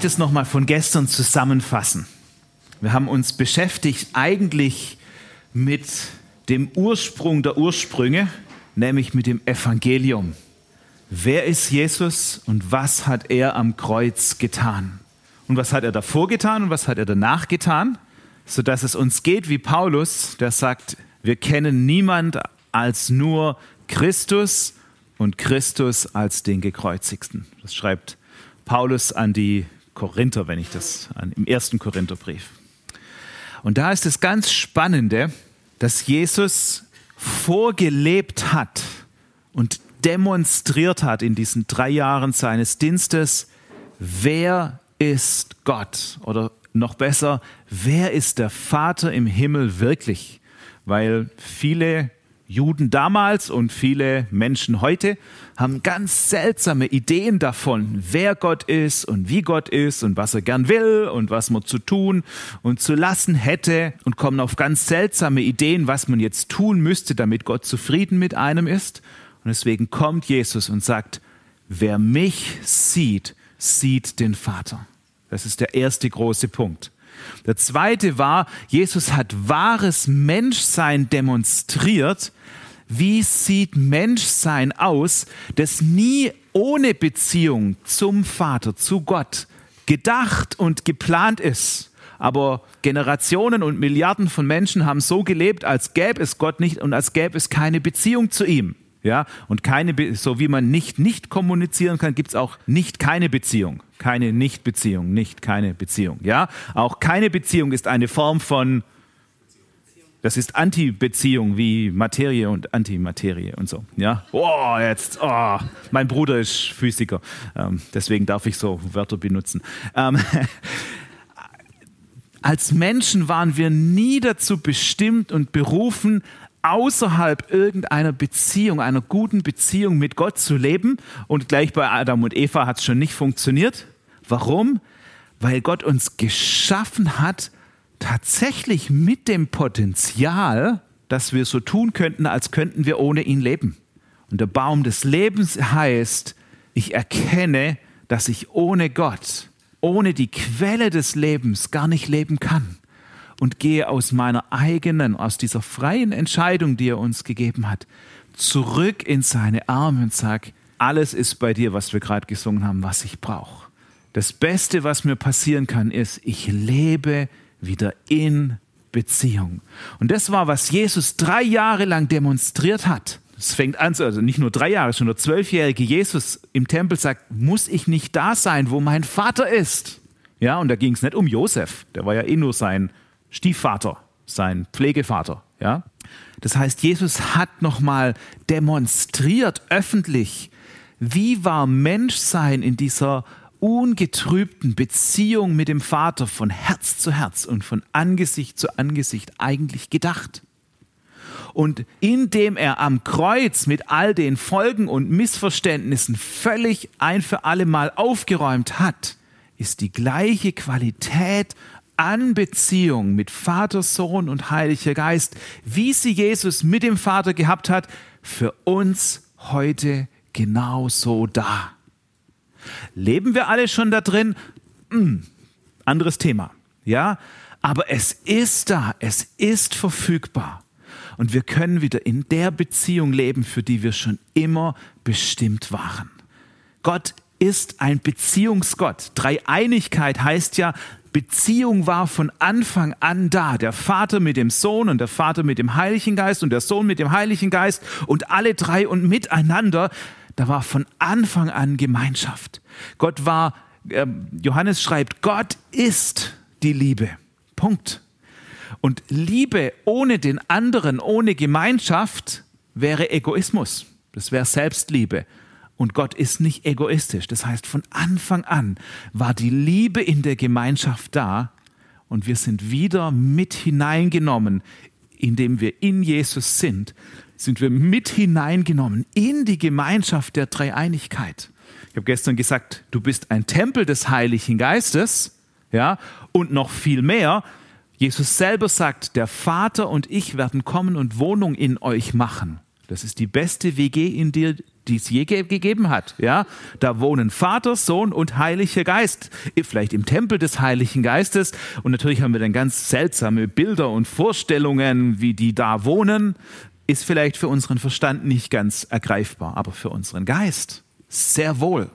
möchte es nochmal von gestern zusammenfassen. Wir haben uns beschäftigt eigentlich mit dem Ursprung der Ursprünge, nämlich mit dem Evangelium. Wer ist Jesus und was hat er am Kreuz getan? Und was hat er davor getan und was hat er danach getan? Sodass es uns geht wie Paulus, der sagt, wir kennen niemand als nur Christus und Christus als den Gekreuzigten. Das schreibt Paulus an die Korinther, wenn ich das im ersten Korintherbrief. Und da ist das ganz Spannende, dass Jesus vorgelebt hat und demonstriert hat in diesen drei Jahren seines Dienstes, wer ist Gott oder noch besser, wer ist der Vater im Himmel wirklich? Weil viele Juden damals und viele Menschen heute haben ganz seltsame Ideen davon, wer Gott ist und wie Gott ist und was er gern will und was man zu tun und zu lassen hätte und kommen auf ganz seltsame Ideen, was man jetzt tun müsste, damit Gott zufrieden mit einem ist. Und deswegen kommt Jesus und sagt, wer mich sieht, sieht den Vater. Das ist der erste große Punkt. Der zweite war, Jesus hat wahres Menschsein demonstriert. Wie sieht Menschsein aus, das nie ohne Beziehung zum Vater, zu Gott gedacht und geplant ist? Aber Generationen und Milliarden von Menschen haben so gelebt, als gäbe es Gott nicht und als gäbe es keine Beziehung zu ihm. Ja, und keine, so wie man nicht nicht kommunizieren kann, gibt es auch nicht keine Beziehung. Keine Nicht-Beziehung, nicht keine Beziehung. Ja, auch keine Beziehung ist eine Form von, das ist Anti-Beziehung wie Materie und Antimaterie und so. Ja, oh, jetzt, oh, mein Bruder ist Physiker, ähm, deswegen darf ich so Wörter benutzen. Ähm, als Menschen waren wir nie dazu bestimmt und berufen, außerhalb irgendeiner Beziehung, einer guten Beziehung mit Gott zu leben. Und gleich bei Adam und Eva hat es schon nicht funktioniert. Warum? Weil Gott uns geschaffen hat, tatsächlich mit dem Potenzial, dass wir so tun könnten, als könnten wir ohne ihn leben. Und der Baum des Lebens heißt, ich erkenne, dass ich ohne Gott, ohne die Quelle des Lebens gar nicht leben kann und gehe aus meiner eigenen, aus dieser freien Entscheidung, die er uns gegeben hat, zurück in seine Arme und sage, alles ist bei dir, was wir gerade gesungen haben, was ich brauche. Das Beste, was mir passieren kann, ist, ich lebe wieder in Beziehung. Und das war, was Jesus drei Jahre lang demonstriert hat. Es fängt an, also nicht nur drei Jahre, schon der zwölfjährige Jesus im Tempel sagt, muss ich nicht da sein, wo mein Vater ist? Ja, und da ging es nicht um Josef, der war ja eh nur sein Stiefvater, sein Pflegevater. Ja? Das heißt, Jesus hat nochmal demonstriert öffentlich, wie war Menschsein in dieser ungetrübten Beziehung mit dem Vater von Herz zu Herz und von Angesicht zu Angesicht eigentlich gedacht. Und indem er am Kreuz mit all den Folgen und Missverständnissen völlig ein für alle Mal aufgeräumt hat, ist die gleiche Qualität an Beziehung mit Vater, Sohn und Heiliger Geist, wie sie Jesus mit dem Vater gehabt hat, für uns heute genauso da. Leben wir alle schon da drin? Hm, anderes Thema. Ja, aber es ist da, es ist verfügbar. Und wir können wieder in der Beziehung leben, für die wir schon immer bestimmt waren. Gott ist ein Beziehungsgott. Dreieinigkeit heißt ja, Beziehung war von Anfang an da. Der Vater mit dem Sohn und der Vater mit dem Heiligen Geist und der Sohn mit dem Heiligen Geist und alle drei und miteinander. Da war von Anfang an Gemeinschaft. Gott war, äh, Johannes schreibt, Gott ist die Liebe. Punkt. Und Liebe ohne den anderen, ohne Gemeinschaft wäre Egoismus. Das wäre Selbstliebe. Und Gott ist nicht egoistisch. Das heißt, von Anfang an war die Liebe in der Gemeinschaft da und wir sind wieder mit hineingenommen, indem wir in Jesus sind, sind wir mit hineingenommen in die Gemeinschaft der Dreieinigkeit. Ich habe gestern gesagt, du bist ein Tempel des Heiligen Geistes, ja, und noch viel mehr. Jesus selber sagt, der Vater und ich werden kommen und Wohnung in euch machen. Das ist die beste WG, in, dir, die es je ge gegeben hat. Ja, da wohnen Vater, Sohn und Heiliger Geist. Vielleicht im Tempel des Heiligen Geistes. Und natürlich haben wir dann ganz seltsame Bilder und Vorstellungen, wie die da wohnen. Ist vielleicht für unseren Verstand nicht ganz ergreifbar, aber für unseren Geist sehr wohl.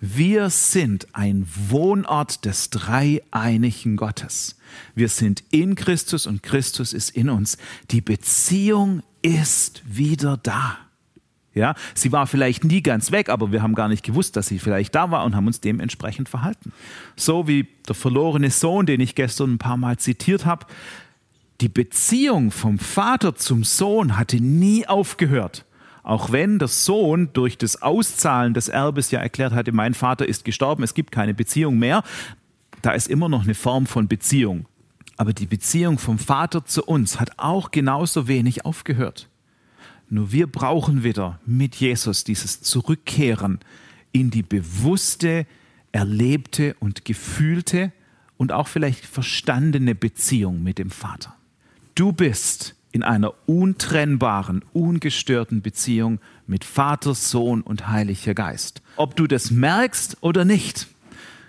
Wir sind ein Wohnort des dreieinigen Gottes. Wir sind in Christus und Christus ist in uns. Die Beziehung ist wieder da. Ja, sie war vielleicht nie ganz weg, aber wir haben gar nicht gewusst, dass sie vielleicht da war und haben uns dementsprechend verhalten. So wie der verlorene Sohn, den ich gestern ein paar Mal zitiert habe. Die Beziehung vom Vater zum Sohn hatte nie aufgehört. Auch wenn der Sohn durch das Auszahlen des Erbes ja erklärt hatte, mein Vater ist gestorben, es gibt keine Beziehung mehr, da ist immer noch eine Form von Beziehung. Aber die Beziehung vom Vater zu uns hat auch genauso wenig aufgehört. Nur wir brauchen wieder mit Jesus dieses Zurückkehren in die bewusste, erlebte und gefühlte und auch vielleicht verstandene Beziehung mit dem Vater. Du bist in einer untrennbaren, ungestörten Beziehung mit Vater, Sohn und Heiliger Geist. Ob du das merkst oder nicht.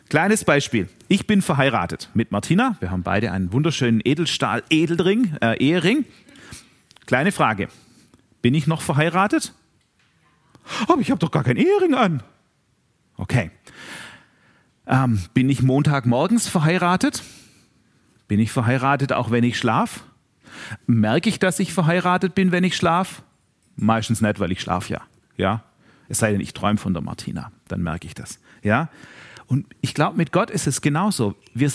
Kleines Beispiel. Ich bin verheiratet mit Martina. Wir haben beide einen wunderschönen Edelstahl-Edelring, äh, Ehering. Kleine Frage. Bin ich noch verheiratet? Aber ich habe doch gar keinen Ehering an. Okay. Ähm, bin ich Montagmorgens verheiratet? Bin ich verheiratet, auch wenn ich schlaf? Merke ich, dass ich verheiratet bin, wenn ich schlafe? Meistens nicht, weil ich schlafe ja. ja. Es sei denn, ich träume von der Martina, dann merke ich das. Ja. Und ich glaube, mit Gott ist es genauso. Wir,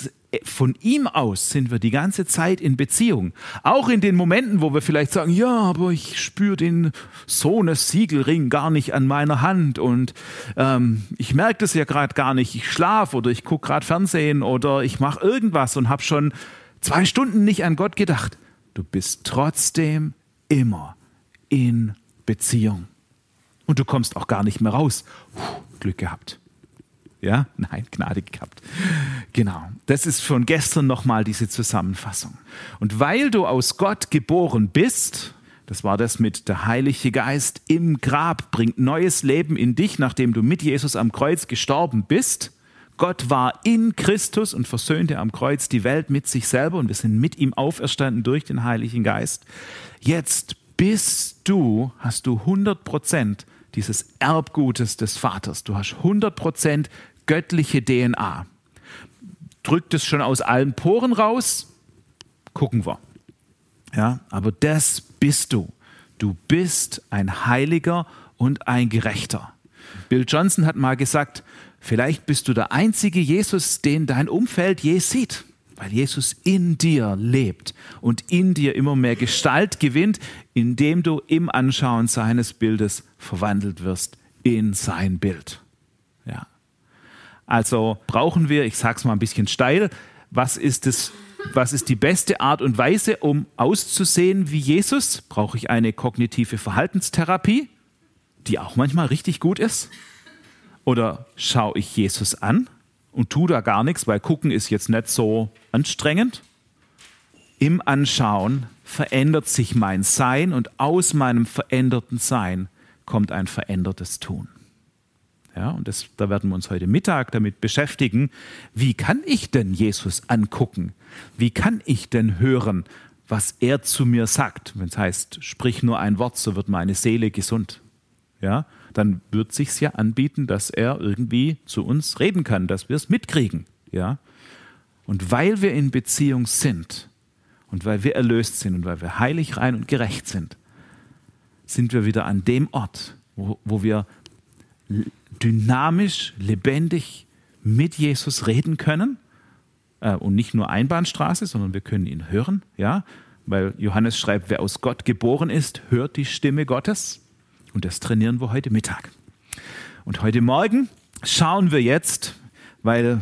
von ihm aus sind wir die ganze Zeit in Beziehung. Auch in den Momenten, wo wir vielleicht sagen, ja, aber ich spüre den Sohnes-Siegelring gar nicht an meiner Hand und ähm, ich merke das ja gerade gar nicht. Ich schlafe oder ich gucke gerade Fernsehen oder ich mache irgendwas und habe schon zwei Stunden nicht an Gott gedacht. Du bist trotzdem immer in Beziehung. Und du kommst auch gar nicht mehr raus. Puh, Glück gehabt. Ja, nein, Gnade gehabt. Genau. Das ist von gestern nochmal diese Zusammenfassung. Und weil du aus Gott geboren bist, das war das mit der Heilige Geist im Grab, bringt neues Leben in dich, nachdem du mit Jesus am Kreuz gestorben bist. Gott war in Christus und versöhnte am Kreuz die Welt mit sich selber und wir sind mit ihm auferstanden durch den Heiligen Geist. Jetzt bist du, hast du 100 Prozent dieses Erbgutes des Vaters. Du hast 100 Prozent göttliche DNA. Drückt es schon aus allen Poren raus? Gucken wir. Ja, aber das bist du. Du bist ein Heiliger und ein Gerechter. Bill Johnson hat mal gesagt, Vielleicht bist du der einzige Jesus, den dein Umfeld je sieht, weil Jesus in dir lebt und in dir immer mehr Gestalt gewinnt, indem du im Anschauen seines Bildes verwandelt wirst in sein Bild. Ja. Also brauchen wir, ich sage es mal ein bisschen steil, was ist es was ist die beste Art und Weise, um auszusehen wie Jesus? Brauche ich eine kognitive Verhaltenstherapie, die auch manchmal richtig gut ist? Oder schaue ich Jesus an und tue da gar nichts, weil gucken ist jetzt nicht so anstrengend? Im Anschauen verändert sich mein Sein und aus meinem veränderten Sein kommt ein verändertes Tun. Ja, und das, da werden wir uns heute Mittag damit beschäftigen. Wie kann ich denn Jesus angucken? Wie kann ich denn hören, was er zu mir sagt? Wenn es heißt, sprich nur ein Wort, so wird meine Seele gesund. Ja, dann wird sich ja anbieten, dass er irgendwie zu uns reden kann, dass wir es mitkriegen. Ja? Und weil wir in Beziehung sind und weil wir erlöst sind und weil wir heilig, rein und gerecht sind, sind wir wieder an dem Ort, wo, wo wir dynamisch, lebendig mit Jesus reden können äh, und nicht nur Einbahnstraße, sondern wir können ihn hören, ja, weil Johannes schreibt, wer aus Gott geboren ist, hört die Stimme Gottes. Und das trainieren wir heute Mittag. Und heute Morgen schauen wir jetzt, weil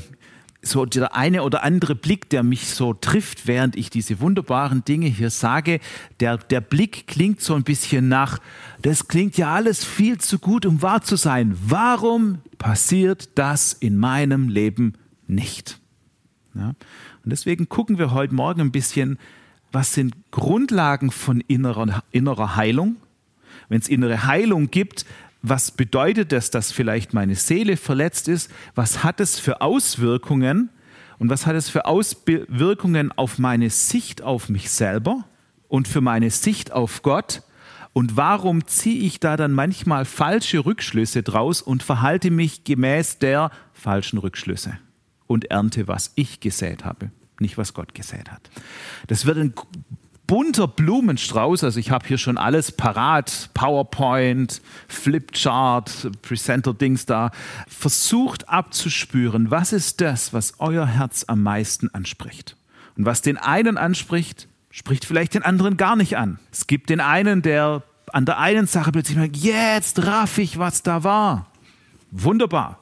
so der eine oder andere Blick, der mich so trifft, während ich diese wunderbaren Dinge hier sage, der, der Blick klingt so ein bisschen nach, das klingt ja alles viel zu gut, um wahr zu sein. Warum passiert das in meinem Leben nicht? Ja? Und deswegen gucken wir heute Morgen ein bisschen, was sind Grundlagen von innerer, innerer Heilung? Wenn es innere Heilung gibt, was bedeutet das, dass vielleicht meine Seele verletzt ist? Was hat es für Auswirkungen? Und was hat es für Auswirkungen auf meine Sicht auf mich selber und für meine Sicht auf Gott? Und warum ziehe ich da dann manchmal falsche Rückschlüsse draus und verhalte mich gemäß der falschen Rückschlüsse und ernte, was ich gesät habe, nicht was Gott gesät hat? Das wird ein bunter Blumenstrauß. Also ich habe hier schon alles parat, PowerPoint, Flipchart, Presenter-Dings da. Versucht abzuspüren, was ist das, was euer Herz am meisten anspricht. Und was den einen anspricht, spricht vielleicht den anderen gar nicht an. Es gibt den einen, der an der einen Sache plötzlich merkt, jetzt raff ich, was da war. Wunderbar.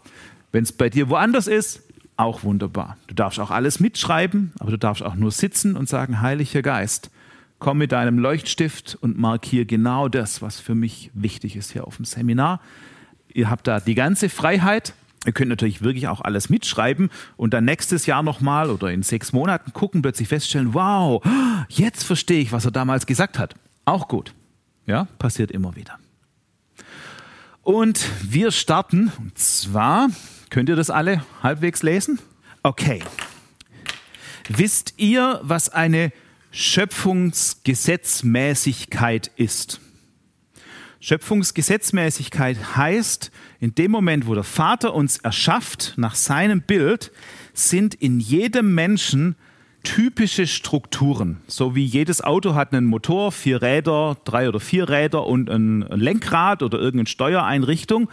Wenn es bei dir woanders ist, auch wunderbar. Du darfst auch alles mitschreiben, aber du darfst auch nur sitzen und sagen, Heiliger Geist, komm mit deinem Leuchtstift und markier genau das, was für mich wichtig ist hier auf dem Seminar. Ihr habt da die ganze Freiheit. Ihr könnt natürlich wirklich auch alles mitschreiben und dann nächstes Jahr nochmal oder in sechs Monaten gucken, plötzlich feststellen, wow, jetzt verstehe ich, was er damals gesagt hat. Auch gut. Ja, passiert immer wieder. Und wir starten, und zwar, könnt ihr das alle halbwegs lesen? Okay. Wisst ihr, was eine Schöpfungsgesetzmäßigkeit ist. Schöpfungsgesetzmäßigkeit heißt, in dem Moment, wo der Vater uns erschafft nach seinem Bild, sind in jedem Menschen typische Strukturen. So wie jedes Auto hat einen Motor, vier Räder, drei oder vier Räder und ein Lenkrad oder irgendeine Steuereinrichtung.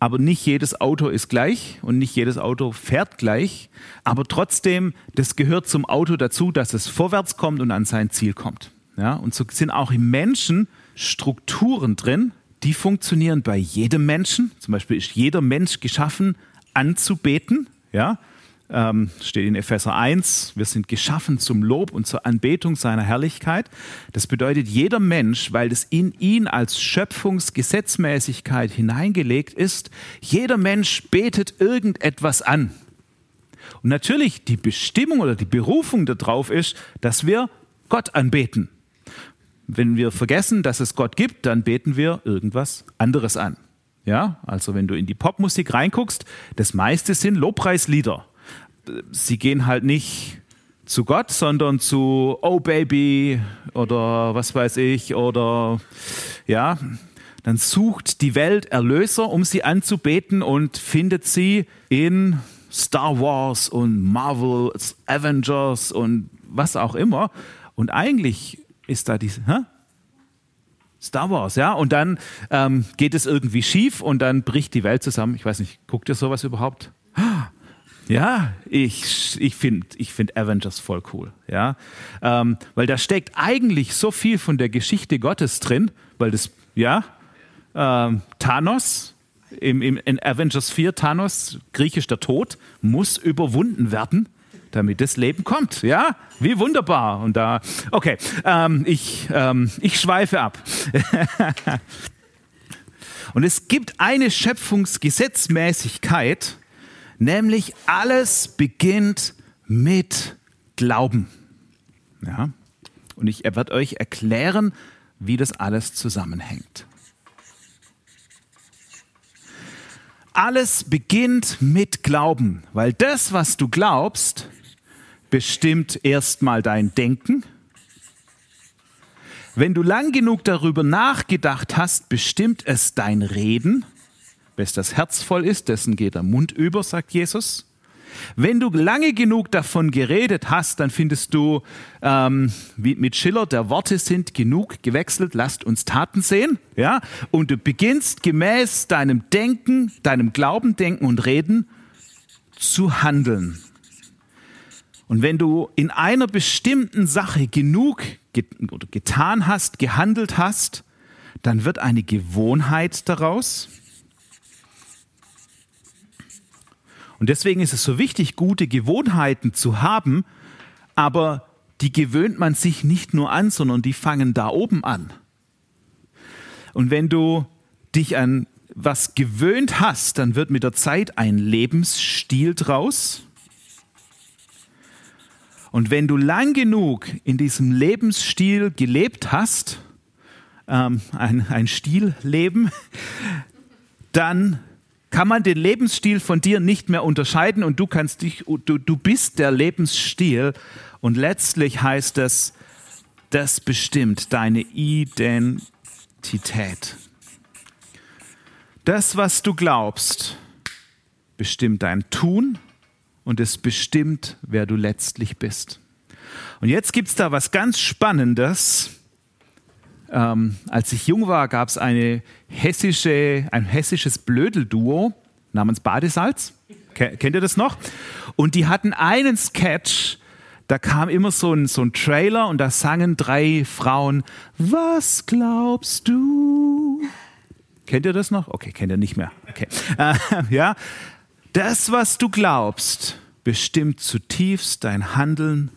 Aber nicht jedes Auto ist gleich und nicht jedes Auto fährt gleich. Aber trotzdem, das gehört zum Auto dazu, dass es vorwärts kommt und an sein Ziel kommt. Ja, und so sind auch im Menschen Strukturen drin, die funktionieren bei jedem Menschen. Zum Beispiel ist jeder Mensch geschaffen, anzubeten. Ja, ähm, steht in Epheser 1, wir sind geschaffen zum Lob und zur Anbetung seiner Herrlichkeit. Das bedeutet, jeder Mensch, weil es in ihn als Schöpfungsgesetzmäßigkeit hineingelegt ist, jeder Mensch betet irgendetwas an. Und natürlich die Bestimmung oder die Berufung darauf ist, dass wir Gott anbeten. Wenn wir vergessen, dass es Gott gibt, dann beten wir irgendwas anderes an. Ja, also wenn du in die Popmusik reinguckst, das meiste sind Lobpreislieder sie gehen halt nicht zu Gott, sondern zu Oh Baby oder was weiß ich oder ja, dann sucht die Welt Erlöser, um sie anzubeten und findet sie in Star Wars und Marvel, Avengers und was auch immer. Und eigentlich ist da diese, hä? Star Wars, ja, und dann ähm, geht es irgendwie schief und dann bricht die Welt zusammen. Ich weiß nicht, guckt ihr sowas überhaupt? Ja, ich, ich finde ich find Avengers voll cool. Ja? Ähm, weil da steckt eigentlich so viel von der Geschichte Gottes drin, weil das, ja, ähm, Thanos, im, im, in Avengers 4, Thanos, griechisch der Tod, muss überwunden werden, damit das Leben kommt. Ja, wie wunderbar. Und da, okay, ähm, ich, ähm, ich schweife ab. Und es gibt eine Schöpfungsgesetzmäßigkeit, Nämlich alles beginnt mit Glauben. Ja? Und ich werde euch erklären, wie das alles zusammenhängt. Alles beginnt mit Glauben, weil das, was du glaubst, bestimmt erstmal dein Denken. Wenn du lang genug darüber nachgedacht hast, bestimmt es dein Reden. Wes das Herz voll ist, dessen geht der Mund über, sagt Jesus. Wenn du lange genug davon geredet hast, dann findest du, ähm, wie mit Schiller, der Worte sind genug gewechselt, lasst uns Taten sehen. Ja? Und du beginnst gemäß deinem Denken, deinem Glauben, Denken und Reden zu handeln. Und wenn du in einer bestimmten Sache genug getan hast, gehandelt hast, dann wird eine Gewohnheit daraus. Und deswegen ist es so wichtig, gute Gewohnheiten zu haben, aber die gewöhnt man sich nicht nur an, sondern die fangen da oben an. Und wenn du dich an was gewöhnt hast, dann wird mit der Zeit ein Lebensstil draus. Und wenn du lang genug in diesem Lebensstil gelebt hast, ähm, ein, ein Stilleben, dann kann man den Lebensstil von dir nicht mehr unterscheiden und du kannst dich, du, du bist der Lebensstil und letztlich heißt es, das bestimmt deine Identität. Das, was du glaubst, bestimmt dein Tun und es bestimmt, wer du letztlich bist. Und jetzt gibt es da was ganz Spannendes. Ähm, als ich jung war, gab es hessische, ein hessisches Blödelduo namens Badesalz. Kennt ihr das noch? Und die hatten einen Sketch, da kam immer so ein, so ein Trailer und da sangen drei Frauen, was glaubst du? Kennt ihr das noch? Okay, kennt ihr nicht mehr. Okay. Äh, ja, das, was du glaubst, bestimmt zutiefst dein Handeln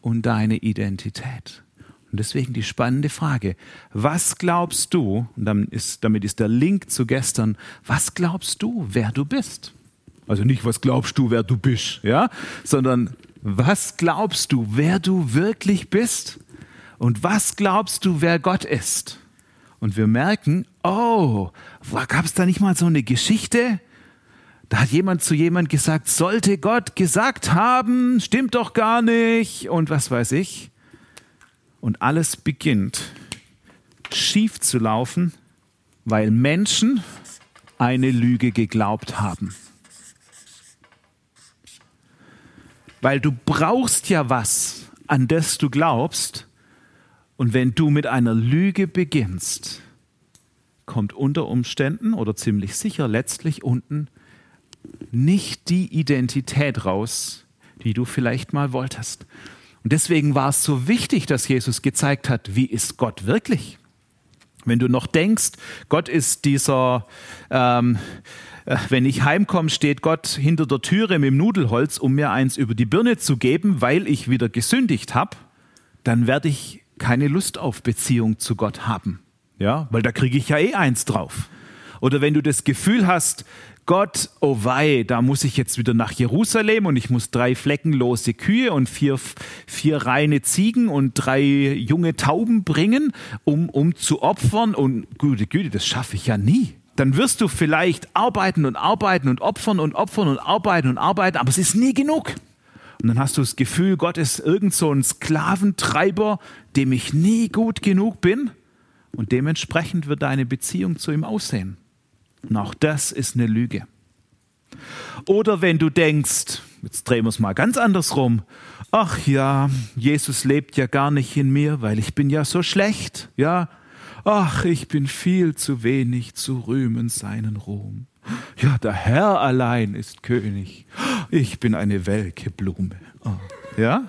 und deine Identität. Und deswegen die spannende Frage, was glaubst du, und ist, damit ist der Link zu gestern, was glaubst du, wer du bist? Also nicht, was glaubst du, wer du bist, ja, sondern was glaubst du, wer du wirklich bist? Und was glaubst du, wer Gott ist? Und wir merken, oh, gab es da nicht mal so eine Geschichte? Da hat jemand zu jemand gesagt, sollte Gott gesagt haben, stimmt doch gar nicht und was weiß ich. Und alles beginnt schief zu laufen, weil Menschen eine Lüge geglaubt haben. Weil du brauchst ja was, an das du glaubst. Und wenn du mit einer Lüge beginnst, kommt unter Umständen oder ziemlich sicher letztlich unten nicht die Identität raus, die du vielleicht mal wolltest. Und deswegen war es so wichtig, dass Jesus gezeigt hat, wie ist Gott wirklich. Wenn du noch denkst, Gott ist dieser, ähm, äh, wenn ich heimkomme, steht Gott hinter der Türe mit dem Nudelholz, um mir eins über die Birne zu geben, weil ich wieder gesündigt habe, dann werde ich keine Lust auf Beziehung zu Gott haben. Ja, weil da kriege ich ja eh eins drauf. Oder wenn du das Gefühl hast, Gott, oh wei, da muss ich jetzt wieder nach Jerusalem und ich muss drei fleckenlose Kühe und vier, vier reine Ziegen und drei junge Tauben bringen, um, um zu opfern. Und gute Güte, das schaffe ich ja nie. Dann wirst du vielleicht arbeiten und arbeiten und opfern und opfern und arbeiten und arbeiten, aber es ist nie genug. Und dann hast du das Gefühl, Gott ist irgend so ein Sklaventreiber, dem ich nie gut genug bin. Und dementsprechend wird deine Beziehung zu ihm aussehen. Und auch das ist eine Lüge. Oder wenn du denkst, jetzt drehen wir es mal ganz andersrum, ach ja, Jesus lebt ja gar nicht in mir, weil ich bin ja so schlecht, ja, ach, ich bin viel zu wenig zu rühmen seinen Ruhm. Ja, der Herr allein ist König. Ich bin eine welke Blume. Oh. Ja?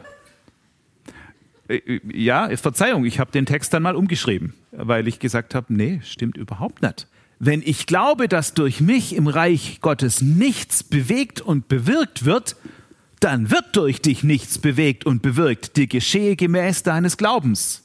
Äh, ja, Verzeihung, ich habe den Text dann mal umgeschrieben, weil ich gesagt habe, nee, stimmt überhaupt nicht. Wenn ich glaube, dass durch mich im Reich Gottes nichts bewegt und bewirkt wird, dann wird durch dich nichts bewegt und bewirkt, dir geschehe gemäß deines Glaubens.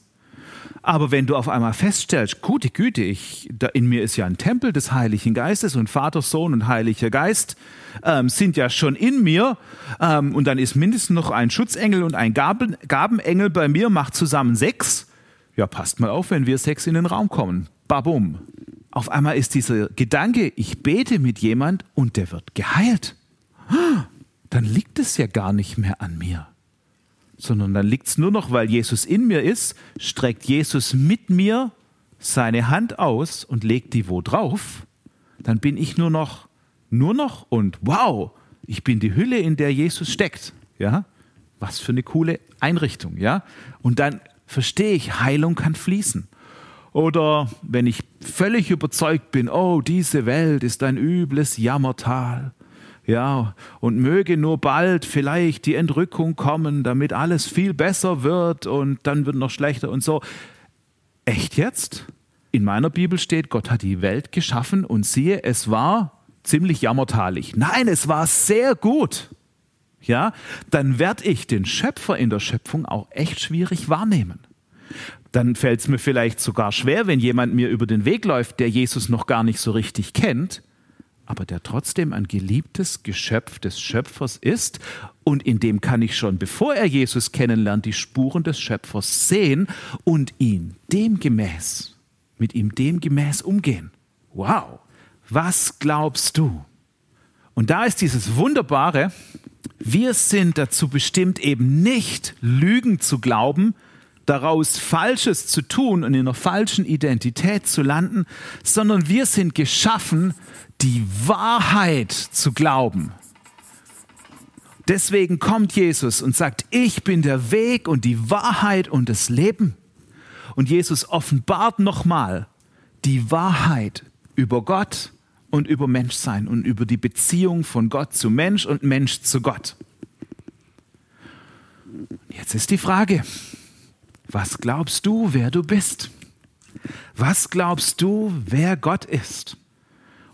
Aber wenn du auf einmal feststellst, gute Güte, ich, in mir ist ja ein Tempel des Heiligen Geistes und Vater, Sohn und Heiliger Geist ähm, sind ja schon in mir ähm, und dann ist mindestens noch ein Schutzengel und ein Gaben, Gabenengel bei mir, macht zusammen sechs. Ja, passt mal auf, wenn wir sechs in den Raum kommen. Babum auf einmal ist dieser Gedanke, ich bete mit jemand und der wird geheilt. Dann liegt es ja gar nicht mehr an mir, sondern dann liegt es nur noch, weil Jesus in mir ist, streckt Jesus mit mir seine Hand aus und legt die wo drauf. Dann bin ich nur noch, nur noch und wow, ich bin die Hülle, in der Jesus steckt. Ja, was für eine coole Einrichtung. Ja, und dann verstehe ich, Heilung kann fließen. Oder wenn ich völlig überzeugt bin, oh, diese Welt ist ein übles Jammertal. Ja, und möge nur bald vielleicht die Entrückung kommen, damit alles viel besser wird und dann wird noch schlechter und so. Echt jetzt? In meiner Bibel steht, Gott hat die Welt geschaffen und siehe, es war ziemlich jammertalig. Nein, es war sehr gut. Ja, dann werde ich den Schöpfer in der Schöpfung auch echt schwierig wahrnehmen dann fällt es mir vielleicht sogar schwer, wenn jemand mir über den Weg läuft, der Jesus noch gar nicht so richtig kennt, aber der trotzdem ein geliebtes Geschöpf des Schöpfers ist und in dem kann ich schon, bevor er Jesus kennenlernt, die Spuren des Schöpfers sehen und ihn demgemäß, mit ihm demgemäß umgehen. Wow, Was glaubst du? Und da ist dieses Wunderbare, wir sind dazu bestimmt, eben nicht Lügen zu glauben, daraus Falsches zu tun und in einer falschen Identität zu landen, sondern wir sind geschaffen, die Wahrheit zu glauben. Deswegen kommt Jesus und sagt, ich bin der Weg und die Wahrheit und das Leben. Und Jesus offenbart nochmal die Wahrheit über Gott und über Menschsein und über die Beziehung von Gott zu Mensch und Mensch zu Gott. Jetzt ist die Frage, was glaubst du, wer du bist? Was glaubst du, wer Gott ist?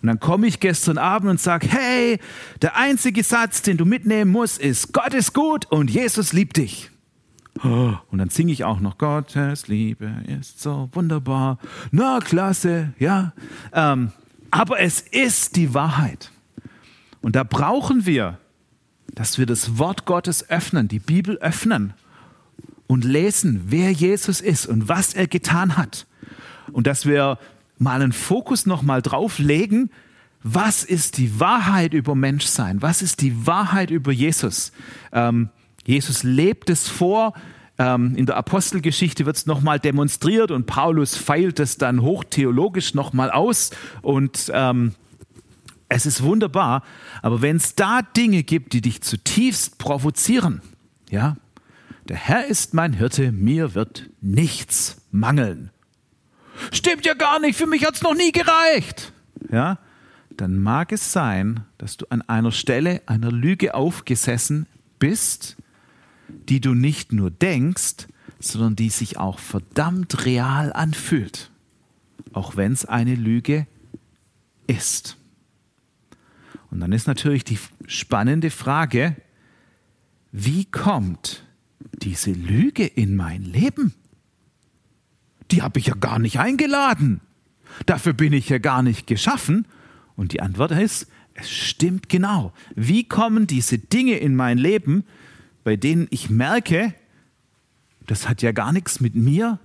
Und dann komme ich gestern Abend und sage, hey, der einzige Satz, den du mitnehmen musst, ist, Gott ist gut und Jesus liebt dich. Und dann singe ich auch noch, Gottes Liebe ist so wunderbar. Na, klasse, ja. Ähm, aber es ist die Wahrheit. Und da brauchen wir, dass wir das Wort Gottes öffnen, die Bibel öffnen und lesen, wer Jesus ist und was er getan hat. Und dass wir mal einen Fokus nochmal drauf legen, was ist die Wahrheit über Menschsein? Was ist die Wahrheit über Jesus? Ähm, Jesus lebt es vor. Ähm, in der Apostelgeschichte wird es nochmal demonstriert und Paulus feilt es dann hochtheologisch nochmal aus. Und ähm, es ist wunderbar. Aber wenn es da Dinge gibt, die dich zutiefst provozieren, ja, der Herr ist mein Hirte, mir wird nichts mangeln. Stimmt ja gar nicht, für mich hat es noch nie gereicht. Ja, dann mag es sein, dass du an einer Stelle einer Lüge aufgesessen bist, die du nicht nur denkst, sondern die sich auch verdammt real anfühlt, auch wenn es eine Lüge ist. Und dann ist natürlich die spannende Frage, wie kommt diese Lüge in mein Leben? Die habe ich ja gar nicht eingeladen. Dafür bin ich ja gar nicht geschaffen. Und die Antwort ist, es stimmt genau. Wie kommen diese Dinge in mein Leben, bei denen ich merke, das hat ja gar nichts mit mir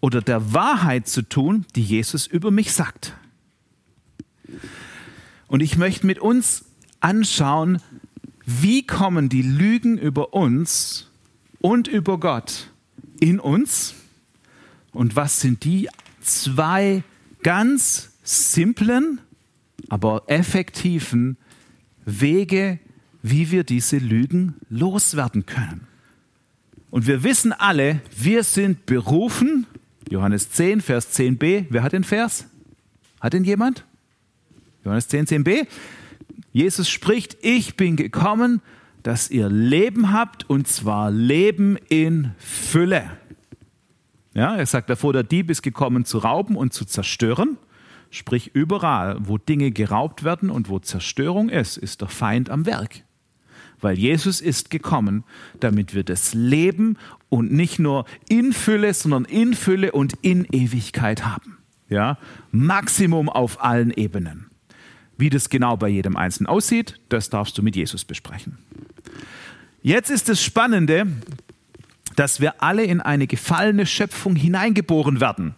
oder der Wahrheit zu tun, die Jesus über mich sagt. Und ich möchte mit uns anschauen, wie kommen die Lügen über uns und über Gott in uns? Und was sind die zwei ganz simplen, aber effektiven Wege, wie wir diese Lügen loswerden können? Und wir wissen alle, wir sind berufen, Johannes 10, Vers 10b, wer hat den Vers? Hat den jemand? Johannes 10, 10b. Jesus spricht, ich bin gekommen, dass ihr Leben habt und zwar Leben in Fülle. Ja, er sagt davor, der Dieb ist gekommen zu rauben und zu zerstören. Sprich, überall, wo Dinge geraubt werden und wo Zerstörung ist, ist der Feind am Werk. Weil Jesus ist gekommen, damit wir das Leben und nicht nur in Fülle, sondern in Fülle und in Ewigkeit haben. Ja, Maximum auf allen Ebenen. Wie das genau bei jedem Einzelnen aussieht, das darfst du mit Jesus besprechen. Jetzt ist das Spannende, dass wir alle in eine gefallene Schöpfung hineingeboren werden.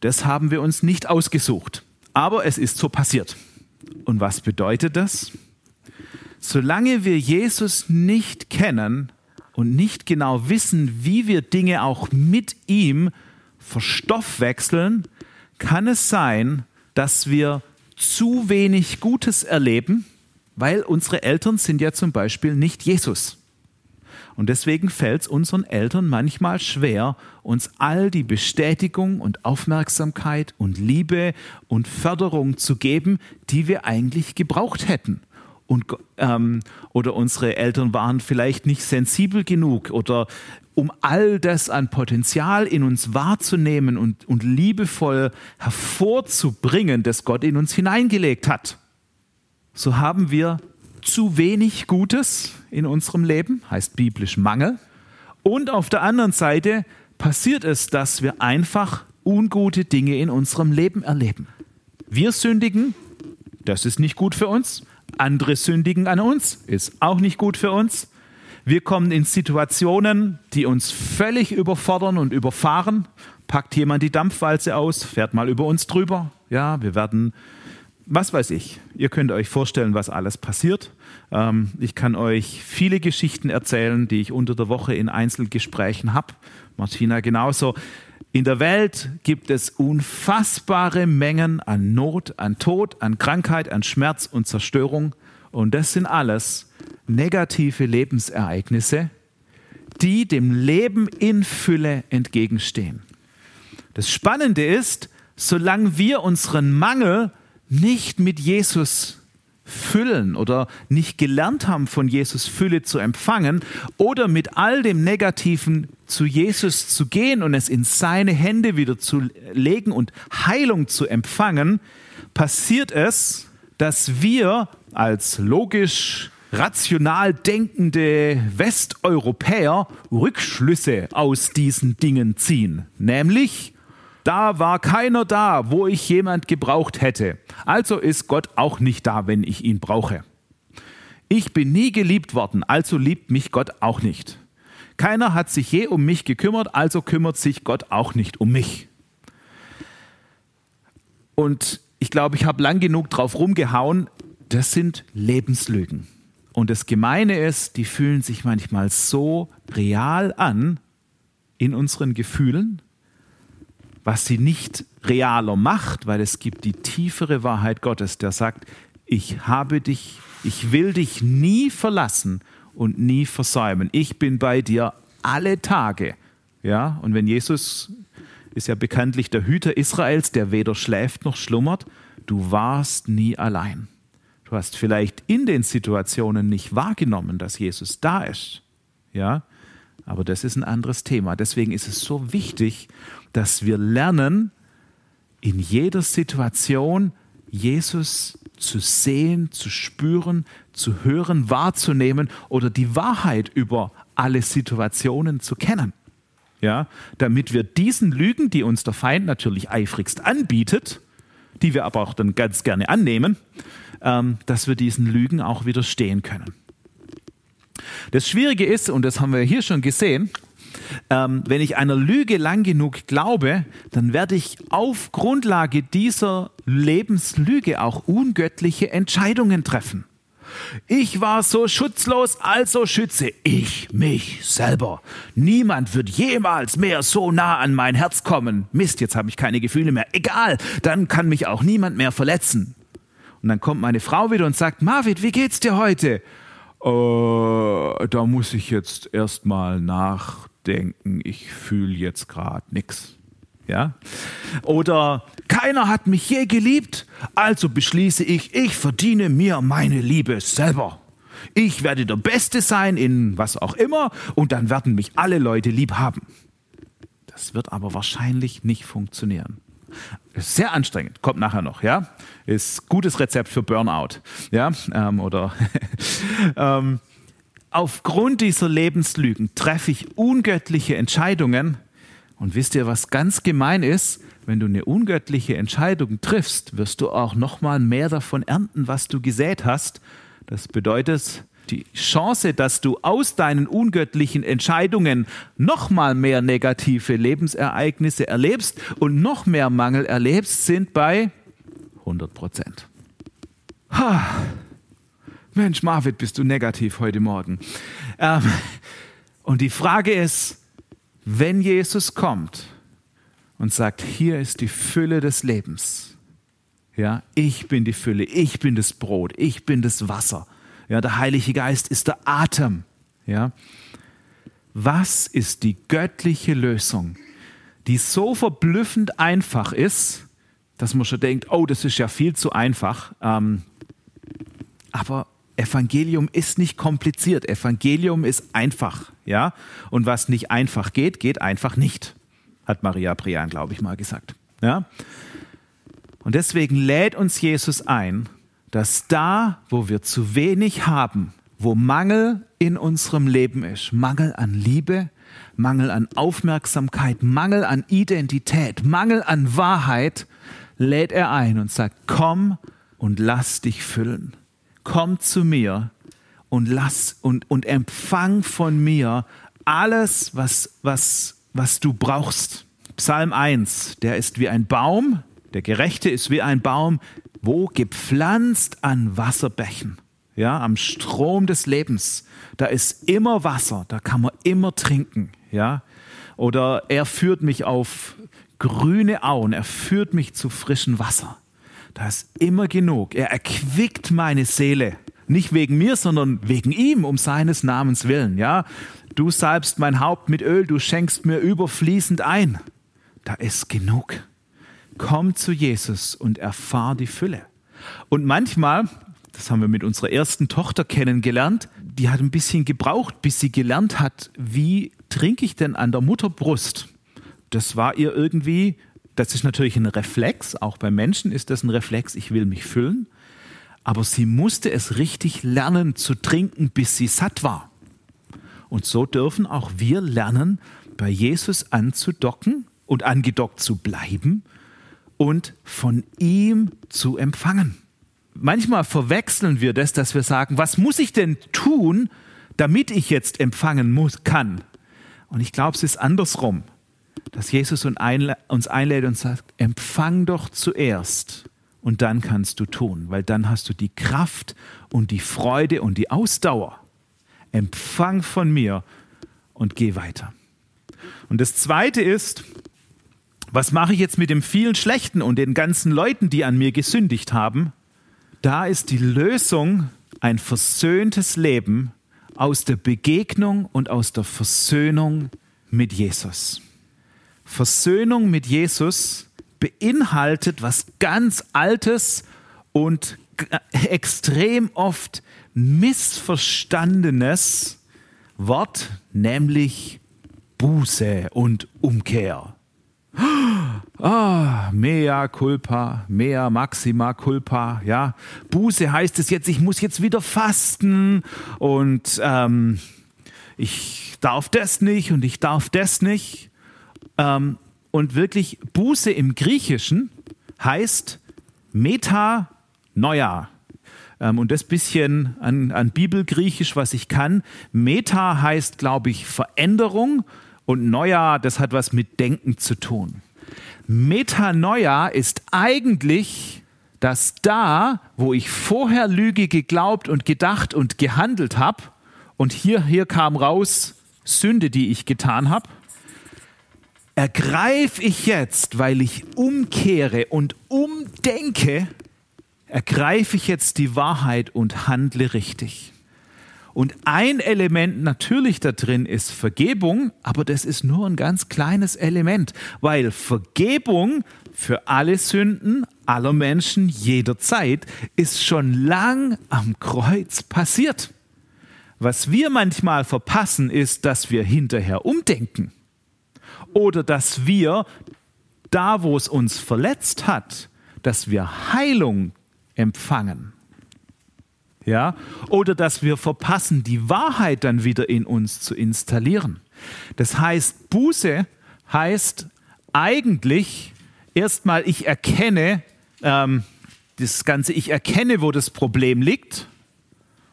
Das haben wir uns nicht ausgesucht. Aber es ist so passiert. Und was bedeutet das? Solange wir Jesus nicht kennen und nicht genau wissen, wie wir Dinge auch mit ihm verstoffwechseln, kann es sein, dass wir zu wenig Gutes erleben, weil unsere Eltern sind ja zum Beispiel nicht Jesus. Und deswegen fällt es unseren Eltern manchmal schwer, uns all die Bestätigung und Aufmerksamkeit und Liebe und Förderung zu geben, die wir eigentlich gebraucht hätten. Und, ähm, oder unsere Eltern waren vielleicht nicht sensibel genug oder um all das an Potenzial in uns wahrzunehmen und, und liebevoll hervorzubringen, das Gott in uns hineingelegt hat. So haben wir zu wenig Gutes in unserem Leben, heißt biblisch Mangel. Und auf der anderen Seite passiert es, dass wir einfach ungute Dinge in unserem Leben erleben. Wir sündigen, das ist nicht gut für uns. Andere sündigen an uns, ist auch nicht gut für uns. Wir kommen in Situationen, die uns völlig überfordern und überfahren. Packt jemand die Dampfwalze aus, fährt mal über uns drüber. Ja, wir werden was weiß ich, ihr könnt euch vorstellen, was alles passiert. Ähm, ich kann euch viele Geschichten erzählen, die ich unter der Woche in Einzelgesprächen habe. Martina genauso. In der Welt gibt es unfassbare Mengen an Not, an Tod, an Krankheit, an Schmerz und Zerstörung. Und das sind alles negative Lebensereignisse, die dem Leben in Fülle entgegenstehen. Das Spannende ist, solange wir unseren Mangel nicht mit Jesus füllen oder nicht gelernt haben, von Jesus Fülle zu empfangen oder mit all dem Negativen zu Jesus zu gehen und es in seine Hände wieder zu legen und Heilung zu empfangen, passiert es, dass wir als logisch rational denkende Westeuropäer Rückschlüsse aus diesen Dingen ziehen. Nämlich, da war keiner da, wo ich jemand gebraucht hätte. Also ist Gott auch nicht da, wenn ich ihn brauche. Ich bin nie geliebt worden, also liebt mich Gott auch nicht. Keiner hat sich je um mich gekümmert, also kümmert sich Gott auch nicht um mich. Und ich glaube, ich habe lang genug drauf rumgehauen, das sind Lebenslügen. Und das Gemeine ist, die fühlen sich manchmal so real an in unseren Gefühlen, was sie nicht realer macht, weil es gibt die tiefere Wahrheit Gottes, der sagt, ich habe dich, ich will dich nie verlassen und nie versäumen. Ich bin bei dir alle Tage. Ja, und wenn Jesus ist ja bekanntlich der Hüter Israels, der weder schläft noch schlummert, du warst nie allein. Du hast vielleicht in den Situationen nicht wahrgenommen, dass Jesus da ist. Ja, aber das ist ein anderes Thema. Deswegen ist es so wichtig, dass wir lernen, in jeder Situation Jesus zu sehen, zu spüren, zu hören, wahrzunehmen oder die Wahrheit über alle Situationen zu kennen. Ja, damit wir diesen Lügen, die uns der Feind natürlich eifrigst anbietet, die wir aber auch dann ganz gerne annehmen, ähm, dass wir diesen Lügen auch widerstehen können. Das Schwierige ist, und das haben wir hier schon gesehen, ähm, wenn ich einer Lüge lang genug glaube, dann werde ich auf Grundlage dieser Lebenslüge auch ungöttliche Entscheidungen treffen. Ich war so schutzlos, also schütze ich mich selber. Niemand wird jemals mehr so nah an mein Herz kommen. Mist, jetzt habe ich keine Gefühle mehr. Egal, dann kann mich auch niemand mehr verletzen. Und dann kommt meine Frau wieder und sagt, Marvin, wie geht's dir heute? Äh, da muss ich jetzt erstmal nachdenken. Ich fühle jetzt gerade nichts. Ja? Oder keiner hat mich je geliebt, also beschließe ich, ich verdiene mir meine Liebe selber. Ich werde der Beste sein in was auch immer und dann werden mich alle Leute lieb haben. Das wird aber wahrscheinlich nicht funktionieren. Sehr anstrengend, kommt nachher noch, ja. Ist gutes Rezept für Burnout, ja, ähm, oder ähm, aufgrund dieser Lebenslügen treffe ich ungöttliche Entscheidungen. Und wisst ihr, was ganz gemein ist? Wenn du eine ungöttliche Entscheidung triffst, wirst du auch noch mal mehr davon ernten, was du gesät hast. Das bedeutet, die Chance, dass du aus deinen ungöttlichen Entscheidungen noch mal mehr negative Lebensereignisse erlebst und noch mehr Mangel erlebst, sind bei 100 Prozent. Mensch, Marvin, bist du negativ heute Morgen. Ähm, und die Frage ist, wenn Jesus kommt und sagt, hier ist die Fülle des Lebens, ja, ich bin die Fülle, ich bin das Brot, ich bin das Wasser, ja, der Heilige Geist ist der Atem. Ja. Was ist die göttliche Lösung, die so verblüffend einfach ist, dass man schon denkt, oh, das ist ja viel zu einfach. Ähm, aber Evangelium ist nicht kompliziert. Evangelium ist einfach, ja. Und was nicht einfach geht, geht einfach nicht, hat Maria Prian, glaube ich, mal gesagt. Ja. Und deswegen lädt uns Jesus ein, dass da, wo wir zu wenig haben, wo Mangel in unserem Leben ist, Mangel an Liebe, Mangel an Aufmerksamkeit, Mangel an Identität, Mangel an Wahrheit, lädt er ein und sagt, komm und lass dich füllen. Komm zu mir und lass und, und empfang von mir alles, was, was, was du brauchst. Psalm 1, der ist wie ein Baum, der Gerechte ist wie ein Baum, Wo gepflanzt an Wasserbächen, ja, am Strom des Lebens. Da ist immer Wasser, da kann man immer trinken, ja. Oder er führt mich auf grüne Auen, er führt mich zu frischem Wasser. Da ist immer genug. Er erquickt meine Seele. Nicht wegen mir, sondern wegen ihm, um seines Namens willen, ja. Du salbst mein Haupt mit Öl, du schenkst mir überfließend ein. Da ist genug. Komm zu Jesus und erfahr die Fülle. Und manchmal, das haben wir mit unserer ersten Tochter kennengelernt, die hat ein bisschen gebraucht, bis sie gelernt hat, wie trinke ich denn an der Mutterbrust? Das war ihr irgendwie, das ist natürlich ein Reflex, auch bei Menschen ist das ein Reflex, ich will mich füllen. Aber sie musste es richtig lernen zu trinken, bis sie satt war. Und so dürfen auch wir lernen, bei Jesus anzudocken und angedockt zu bleiben und von ihm zu empfangen. Manchmal verwechseln wir das, dass wir sagen, was muss ich denn tun, damit ich jetzt empfangen muss, kann? Und ich glaube, es ist andersrum, dass Jesus uns einlädt und sagt, empfang doch zuerst und dann kannst du tun, weil dann hast du die Kraft und die Freude und die Ausdauer. Empfang von mir und geh weiter. Und das Zweite ist, was mache ich jetzt mit dem vielen Schlechten und den ganzen Leuten, die an mir gesündigt haben? Da ist die Lösung ein versöhntes Leben aus der Begegnung und aus der Versöhnung mit Jesus. Versöhnung mit Jesus beinhaltet was ganz Altes und extrem oft missverstandenes Wort, nämlich Buße und Umkehr. Ah, mea culpa, mea maxima culpa, ja. Buße heißt es jetzt, ich muss jetzt wieder fasten und ähm, ich darf das nicht und ich darf das nicht. Ähm, und wirklich Buße im Griechischen heißt Meta Neujahr. Ähm, und das bisschen an, an Bibelgriechisch, was ich kann. Meta heißt, glaube ich, Veränderung und Neujahr, das hat was mit Denken zu tun. Metanoia ist eigentlich, dass da, wo ich vorher Lüge geglaubt und gedacht und gehandelt habe, und hier, hier kam raus Sünde, die ich getan habe, ergreife ich jetzt, weil ich umkehre und umdenke, ergreife ich jetzt die Wahrheit und handle richtig. Und ein Element natürlich da drin ist Vergebung, aber das ist nur ein ganz kleines Element, weil Vergebung für alle Sünden aller Menschen jederzeit ist schon lang am Kreuz passiert. Was wir manchmal verpassen, ist, dass wir hinterher umdenken oder dass wir da, wo es uns verletzt hat, dass wir Heilung empfangen. Ja? Oder dass wir verpassen, die Wahrheit dann wieder in uns zu installieren. Das heißt, Buße heißt eigentlich erstmal, ich erkenne ähm, das Ganze, ich erkenne, wo das Problem liegt.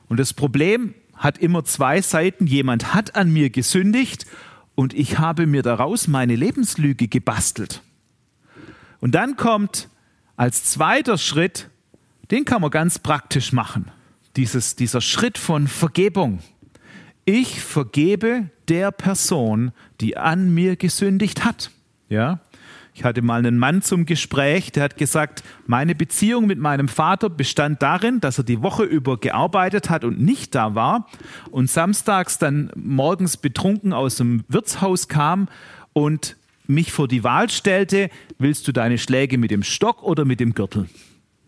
Und das Problem hat immer zwei Seiten. Jemand hat an mir gesündigt und ich habe mir daraus meine Lebenslüge gebastelt. Und dann kommt als zweiter Schritt, den kann man ganz praktisch machen dieses, dieser Schritt von Vergebung. Ich vergebe der Person, die an mir gesündigt hat. Ja? Ich hatte mal einen Mann zum Gespräch, der hat gesagt, meine Beziehung mit meinem Vater bestand darin, dass er die Woche über gearbeitet hat und nicht da war und samstags dann morgens betrunken aus dem Wirtshaus kam und mich vor die Wahl stellte, willst du deine Schläge mit dem Stock oder mit dem Gürtel?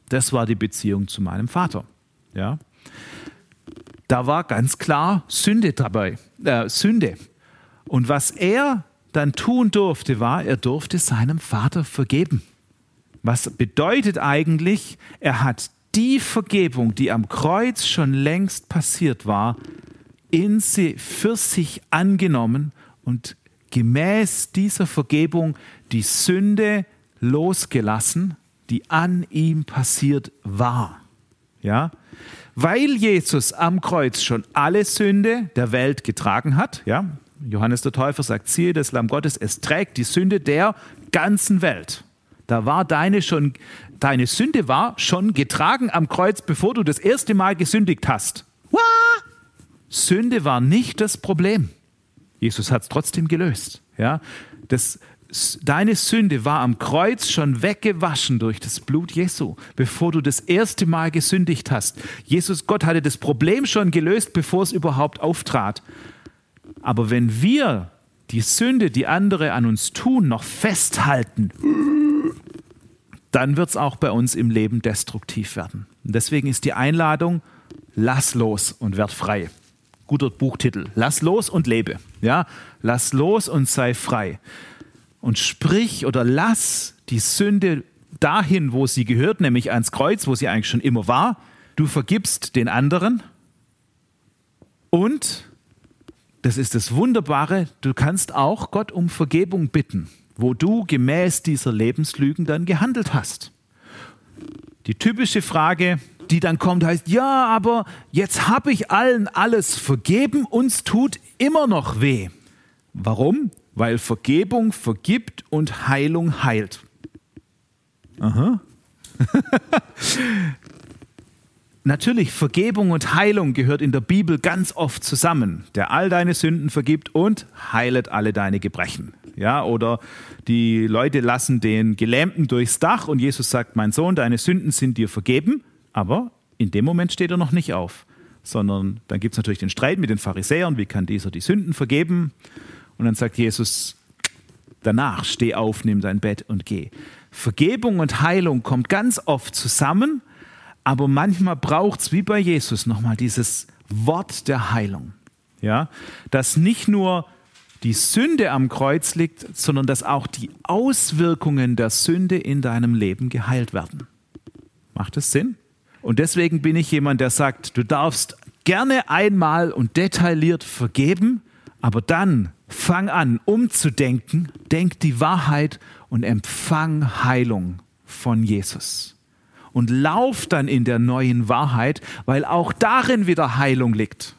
Das war die Beziehung zu meinem Vater. Ja? da war ganz klar Sünde dabei, äh, Sünde. Und was er dann tun durfte, war, er durfte seinem Vater vergeben. Was bedeutet eigentlich, er hat die Vergebung, die am Kreuz schon längst passiert war, in sie für sich angenommen und gemäß dieser Vergebung die Sünde losgelassen, die an ihm passiert war. Ja? weil Jesus am Kreuz schon alle Sünde der Welt getragen hat. Ja? Johannes der Täufer sagt, siehe das Lamm Gottes, es trägt die Sünde der ganzen Welt. Da war deine schon, deine Sünde war schon getragen am Kreuz, bevor du das erste Mal gesündigt hast. What? Sünde war nicht das Problem. Jesus hat es trotzdem gelöst. Ja? Das, deine Sünde war am Kreuz schon weggewaschen durch das Blut Jesu, bevor du das erste Mal gesündigt hast. Jesus, Gott hatte das Problem schon gelöst, bevor es überhaupt auftrat. Aber wenn wir die Sünde, die andere an uns tun, noch festhalten, dann wird es auch bei uns im Leben destruktiv werden. Und deswegen ist die Einladung, lass los und werd frei. Guter Buchtitel. Lass los und lebe. Ja, lass los und sei frei. Und sprich oder lass die Sünde dahin, wo sie gehört, nämlich ans Kreuz, wo sie eigentlich schon immer war. Du vergibst den anderen und das ist das Wunderbare, du kannst auch Gott um Vergebung bitten, wo du gemäß dieser Lebenslügen dann gehandelt hast. Die typische Frage, die dann kommt, heißt, ja, aber jetzt habe ich allen alles vergeben, uns tut immer noch weh. Warum? Weil Vergebung vergibt und Heilung heilt. Aha. Natürlich, Vergebung und Heilung gehört in der Bibel ganz oft zusammen. Der all deine Sünden vergibt und heilet alle deine Gebrechen. Ja, oder die Leute lassen den Gelähmten durchs Dach und Jesus sagt, mein Sohn, deine Sünden sind dir vergeben, aber in dem Moment steht er noch nicht auf, sondern dann gibt es natürlich den Streit mit den Pharisäern, wie kann dieser die Sünden vergeben? Und dann sagt Jesus, danach steh auf, nimm dein Bett und geh. Vergebung und Heilung kommt ganz oft zusammen, aber manchmal braucht es wie bei Jesus nochmal dieses Wort der Heilung. Ja, dass nicht nur die Sünde am Kreuz liegt, sondern dass auch die Auswirkungen der Sünde in deinem Leben geheilt werden. Macht es Sinn? Und deswegen bin ich jemand, der sagt, du darfst gerne einmal und detailliert vergeben, aber dann fang an, umzudenken, denk die Wahrheit und empfang Heilung von Jesus und lauf dann in der neuen Wahrheit, weil auch darin wieder Heilung liegt.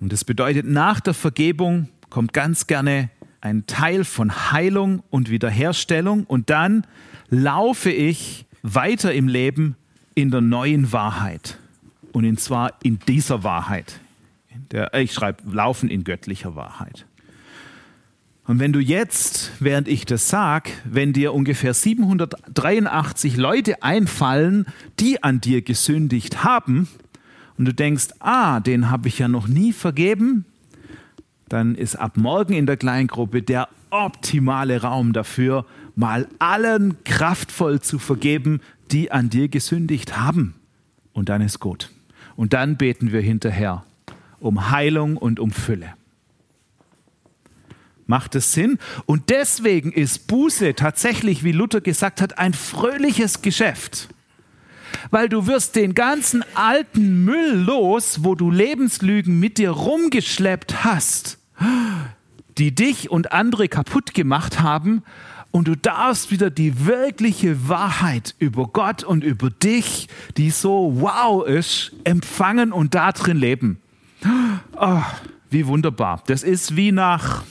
Und das bedeutet, nach der Vergebung kommt ganz gerne ein Teil von Heilung und Wiederherstellung und dann laufe ich weiter im Leben in der neuen Wahrheit. Und zwar in dieser Wahrheit. Der, ich schreibe Laufen in göttlicher Wahrheit. Und wenn du jetzt, während ich das sage, wenn dir ungefähr 783 Leute einfallen, die an dir gesündigt haben, und du denkst, ah, den habe ich ja noch nie vergeben, dann ist ab morgen in der Kleingruppe der optimale Raum dafür, mal allen kraftvoll zu vergeben, die an dir gesündigt haben. Und dann ist gut. Und dann beten wir hinterher um Heilung und um Fülle. Macht es Sinn? Und deswegen ist Buße tatsächlich, wie Luther gesagt hat, ein fröhliches Geschäft. Weil du wirst den ganzen alten Müll los, wo du Lebenslügen mit dir rumgeschleppt hast, die dich und andere kaputt gemacht haben. Und du darfst wieder die wirkliche Wahrheit über Gott und über dich, die so wow ist, empfangen und darin leben. Oh, wie wunderbar. Das ist wie nach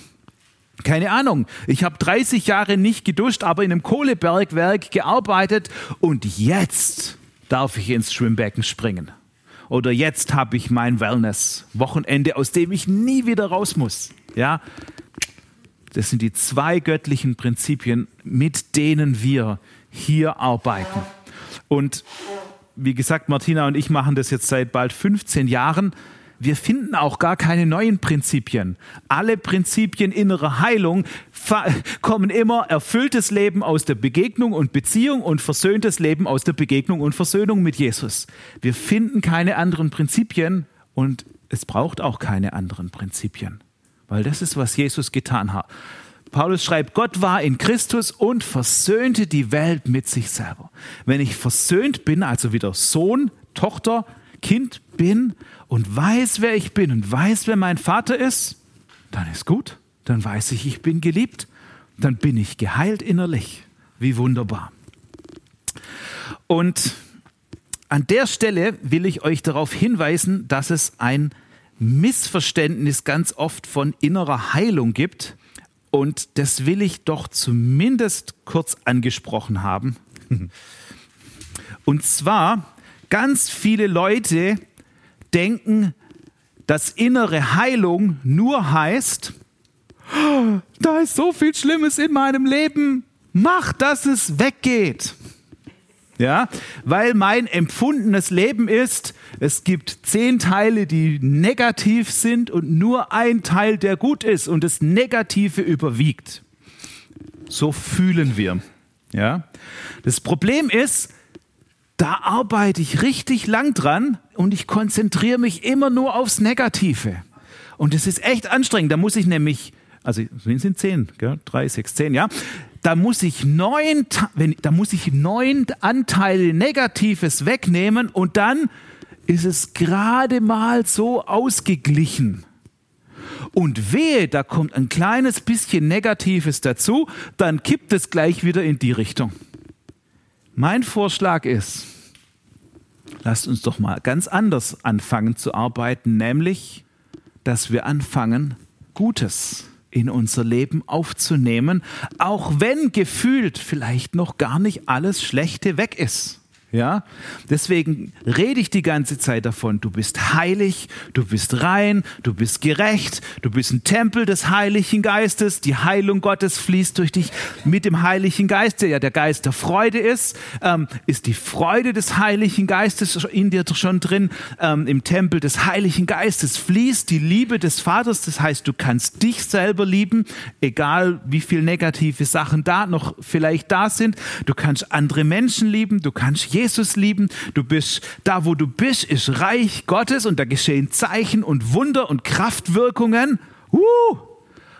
keine Ahnung, ich habe 30 Jahre nicht geduscht, aber in einem Kohlebergwerk gearbeitet und jetzt darf ich ins Schwimmbecken springen. Oder jetzt habe ich mein Wellness-Wochenende, aus dem ich nie wieder raus muss. Ja, das sind die zwei göttlichen Prinzipien, mit denen wir hier arbeiten. Und wie gesagt, Martina und ich machen das jetzt seit bald 15 Jahren wir finden auch gar keine neuen Prinzipien. Alle Prinzipien innerer Heilung kommen immer erfülltes Leben aus der Begegnung und Beziehung und versöhntes Leben aus der Begegnung und Versöhnung mit Jesus. Wir finden keine anderen Prinzipien und es braucht auch keine anderen Prinzipien, weil das ist, was Jesus getan hat. Paulus schreibt, Gott war in Christus und versöhnte die Welt mit sich selber. Wenn ich versöhnt bin, also wieder Sohn, Tochter, Kind bin und weiß, wer ich bin und weiß, wer mein Vater ist, dann ist gut. Dann weiß ich, ich bin geliebt. Dann bin ich geheilt innerlich. Wie wunderbar. Und an der Stelle will ich euch darauf hinweisen, dass es ein Missverständnis ganz oft von innerer Heilung gibt. Und das will ich doch zumindest kurz angesprochen haben. Und zwar, ganz viele Leute denken, dass innere Heilung nur heißt, oh, da ist so viel Schlimmes in meinem Leben, mach, dass es weggeht. Ja, weil mein empfundenes Leben ist, es gibt zehn Teile, die negativ sind und nur ein Teil, der gut ist und das Negative überwiegt. So fühlen wir. Ja, das Problem ist, da arbeite ich richtig lang dran und ich konzentriere mich immer nur aufs Negative. Und es ist echt anstrengend. Da muss ich nämlich, also sind zehn, gell? drei, sechs, zehn, ja da muss ich neun, da muss ich neun Anteile Negatives wegnehmen und dann ist es gerade mal so ausgeglichen. Und wehe, da kommt ein kleines bisschen Negatives dazu, dann kippt es gleich wieder in die Richtung. Mein Vorschlag ist, lasst uns doch mal ganz anders anfangen zu arbeiten, nämlich, dass wir anfangen, Gutes in unser Leben aufzunehmen, auch wenn gefühlt vielleicht noch gar nicht alles Schlechte weg ist. Ja, deswegen rede ich die ganze Zeit davon. Du bist heilig, du bist rein, du bist gerecht, du bist ein Tempel des Heiligen Geistes. Die Heilung Gottes fließt durch dich mit dem Heiligen Geist, der ja der Geist der Freude ist. Ähm, ist die Freude des Heiligen Geistes in dir schon drin? Ähm, Im Tempel des Heiligen Geistes fließt die Liebe des Vaters. Das heißt, du kannst dich selber lieben, egal wie viel negative Sachen da noch vielleicht da sind. Du kannst andere Menschen lieben, du kannst Jesus lieben. Du bist da, wo du bist, ist Reich Gottes und da geschehen Zeichen und Wunder und Kraftwirkungen. Uh!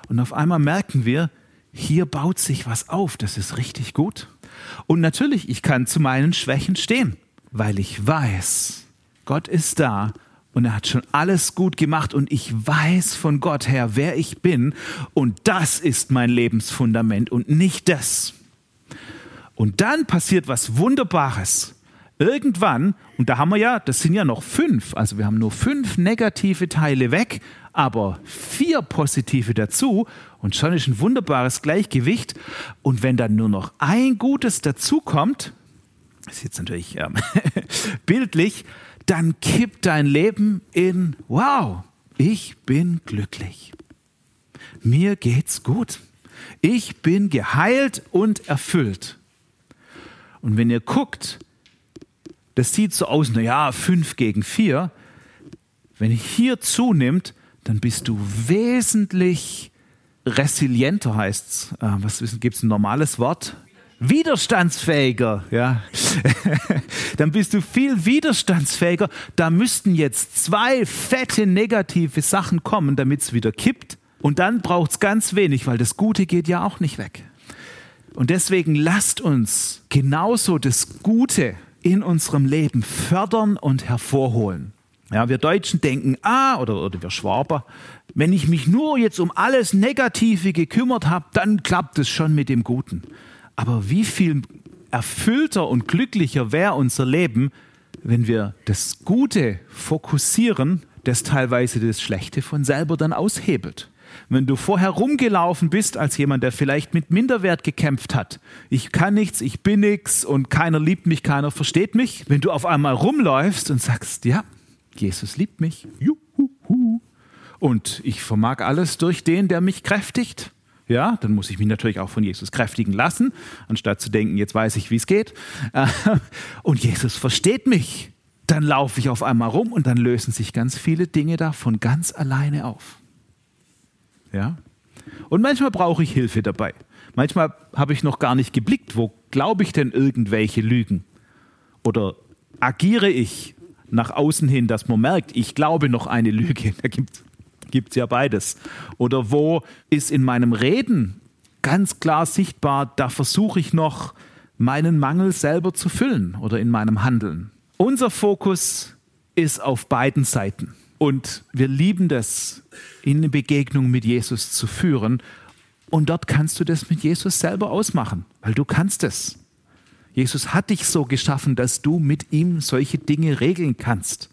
Und auf einmal merken wir, hier baut sich was auf. Das ist richtig gut. Und natürlich, ich kann zu meinen Schwächen stehen, weil ich weiß, Gott ist da und er hat schon alles gut gemacht und ich weiß von Gott her, wer ich bin und das ist mein Lebensfundament und nicht das. Und dann passiert was Wunderbares. Irgendwann, und da haben wir ja, das sind ja noch fünf, also wir haben nur fünf negative Teile weg, aber vier positive dazu und schon ist ein wunderbares Gleichgewicht. Und wenn dann nur noch ein Gutes dazukommt, ist jetzt natürlich ähm, bildlich, dann kippt dein Leben in, wow, ich bin glücklich. Mir geht's gut. Ich bin geheilt und erfüllt. Und wenn ihr guckt, das sieht so aus, naja, fünf gegen vier. Wenn hier zunimmt, dann bist du wesentlich resilienter, heißt es. Äh, was gibt es ein normales Wort? Widerstandsfähiger, ja. dann bist du viel widerstandsfähiger. Da müssten jetzt zwei fette negative Sachen kommen, damit es wieder kippt. Und dann braucht es ganz wenig, weil das Gute geht ja auch nicht weg. Und deswegen lasst uns genauso das Gute in unserem Leben fördern und hervorholen. Ja, wir Deutschen denken, ah, oder, oder wir Schwaber, wenn ich mich nur jetzt um alles Negative gekümmert habe, dann klappt es schon mit dem Guten. Aber wie viel erfüllter und glücklicher wäre unser Leben, wenn wir das Gute fokussieren, das teilweise das Schlechte von selber dann aushebelt. Wenn du vorher rumgelaufen bist als jemand, der vielleicht mit Minderwert gekämpft hat, ich kann nichts, ich bin nichts und keiner liebt mich, keiner versteht mich, wenn du auf einmal rumläufst und sagst, ja, Jesus liebt mich, juhu, und ich vermag alles durch den, der mich kräftigt, ja, dann muss ich mich natürlich auch von Jesus kräftigen lassen, anstatt zu denken, jetzt weiß ich, wie es geht. Und Jesus versteht mich. Dann laufe ich auf einmal rum und dann lösen sich ganz viele Dinge davon ganz alleine auf. Ja? Und manchmal brauche ich Hilfe dabei. Manchmal habe ich noch gar nicht geblickt, wo glaube ich denn irgendwelche Lügen? Oder agiere ich nach außen hin, dass man merkt, ich glaube noch eine Lüge. Da gibt es ja beides. Oder wo ist in meinem Reden ganz klar sichtbar, da versuche ich noch meinen Mangel selber zu füllen oder in meinem Handeln. Unser Fokus ist auf beiden Seiten. Und wir lieben das, in eine Begegnung mit Jesus zu führen. Und dort kannst du das mit Jesus selber ausmachen, weil du kannst es. Jesus hat dich so geschaffen, dass du mit ihm solche Dinge regeln kannst.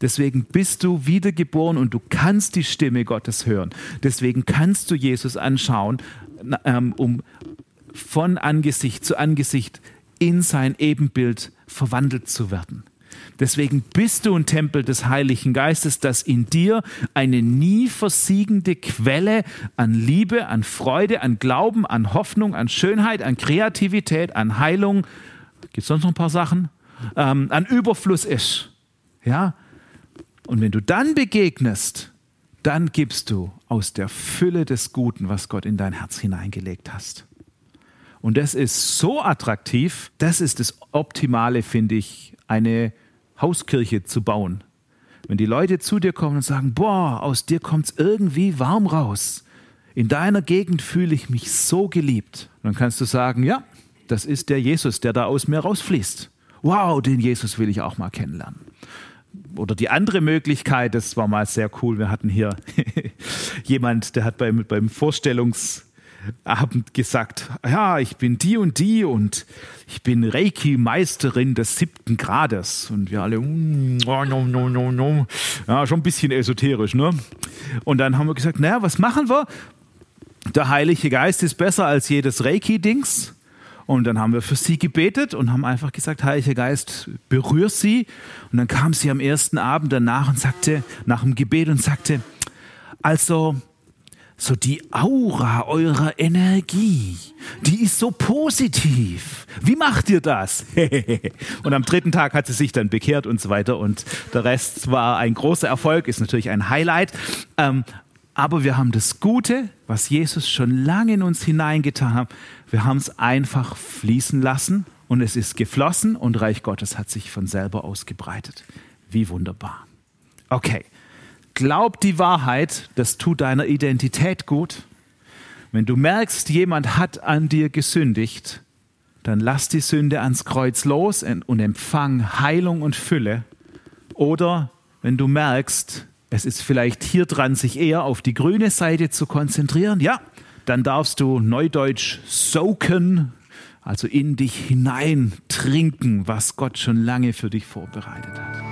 Deswegen bist du wiedergeboren und du kannst die Stimme Gottes hören. Deswegen kannst du Jesus anschauen, ähm, um von Angesicht zu Angesicht in sein Ebenbild verwandelt zu werden. Deswegen bist du ein Tempel des Heiligen Geistes, dass in dir eine nie versiegende Quelle an Liebe, an Freude, an Glauben, an Hoffnung, an Schönheit, an Kreativität, an Heilung, gibt es sonst noch ein paar Sachen, ähm, an Überfluss ist. Ja? Und wenn du dann begegnest, dann gibst du aus der Fülle des Guten, was Gott in dein Herz hineingelegt hast. Und das ist so attraktiv, das ist das Optimale, finde ich, eine Hauskirche zu bauen. Wenn die Leute zu dir kommen und sagen, boah, aus dir kommt es irgendwie warm raus. In deiner Gegend fühle ich mich so geliebt. dann kannst du sagen, ja, das ist der Jesus, der da aus mir rausfließt. Wow, den Jesus will ich auch mal kennenlernen. Oder die andere Möglichkeit, das war mal sehr cool, wir hatten hier jemand, der hat beim, beim Vorstellungs- Abend gesagt, ja, ich bin die und die und ich bin Reiki-Meisterin des siebten Grades. Und wir alle, mm, oh, no, no, no, no. Ja, schon ein bisschen esoterisch, ne? Und dann haben wir gesagt, naja, was machen wir? Der Heilige Geist ist besser als jedes Reiki-Dings. Und dann haben wir für sie gebetet und haben einfach gesagt, Heiliger Geist, berühr sie. Und dann kam sie am ersten Abend danach und sagte, nach dem Gebet und sagte, also so die Aura eurer Energie, die ist so positiv. Wie macht ihr das? und am dritten Tag hat sie sich dann bekehrt und so weiter und der Rest war ein großer Erfolg, ist natürlich ein Highlight. Ähm, aber wir haben das Gute, was Jesus schon lange in uns hineingetan hat, wir haben es einfach fließen lassen und es ist geflossen und Reich Gottes hat sich von selber ausgebreitet. Wie wunderbar. Okay, glaub die Wahrheit, das tut deiner Identität gut. Wenn du merkst, jemand hat an dir gesündigt, dann lass die Sünde ans Kreuz los und empfang Heilung und Fülle. Oder wenn du merkst, es ist vielleicht hier dran, sich eher auf die grüne Seite zu konzentrieren, ja, dann darfst du neudeutsch soaken, also in dich hinein trinken, was Gott schon lange für dich vorbereitet hat.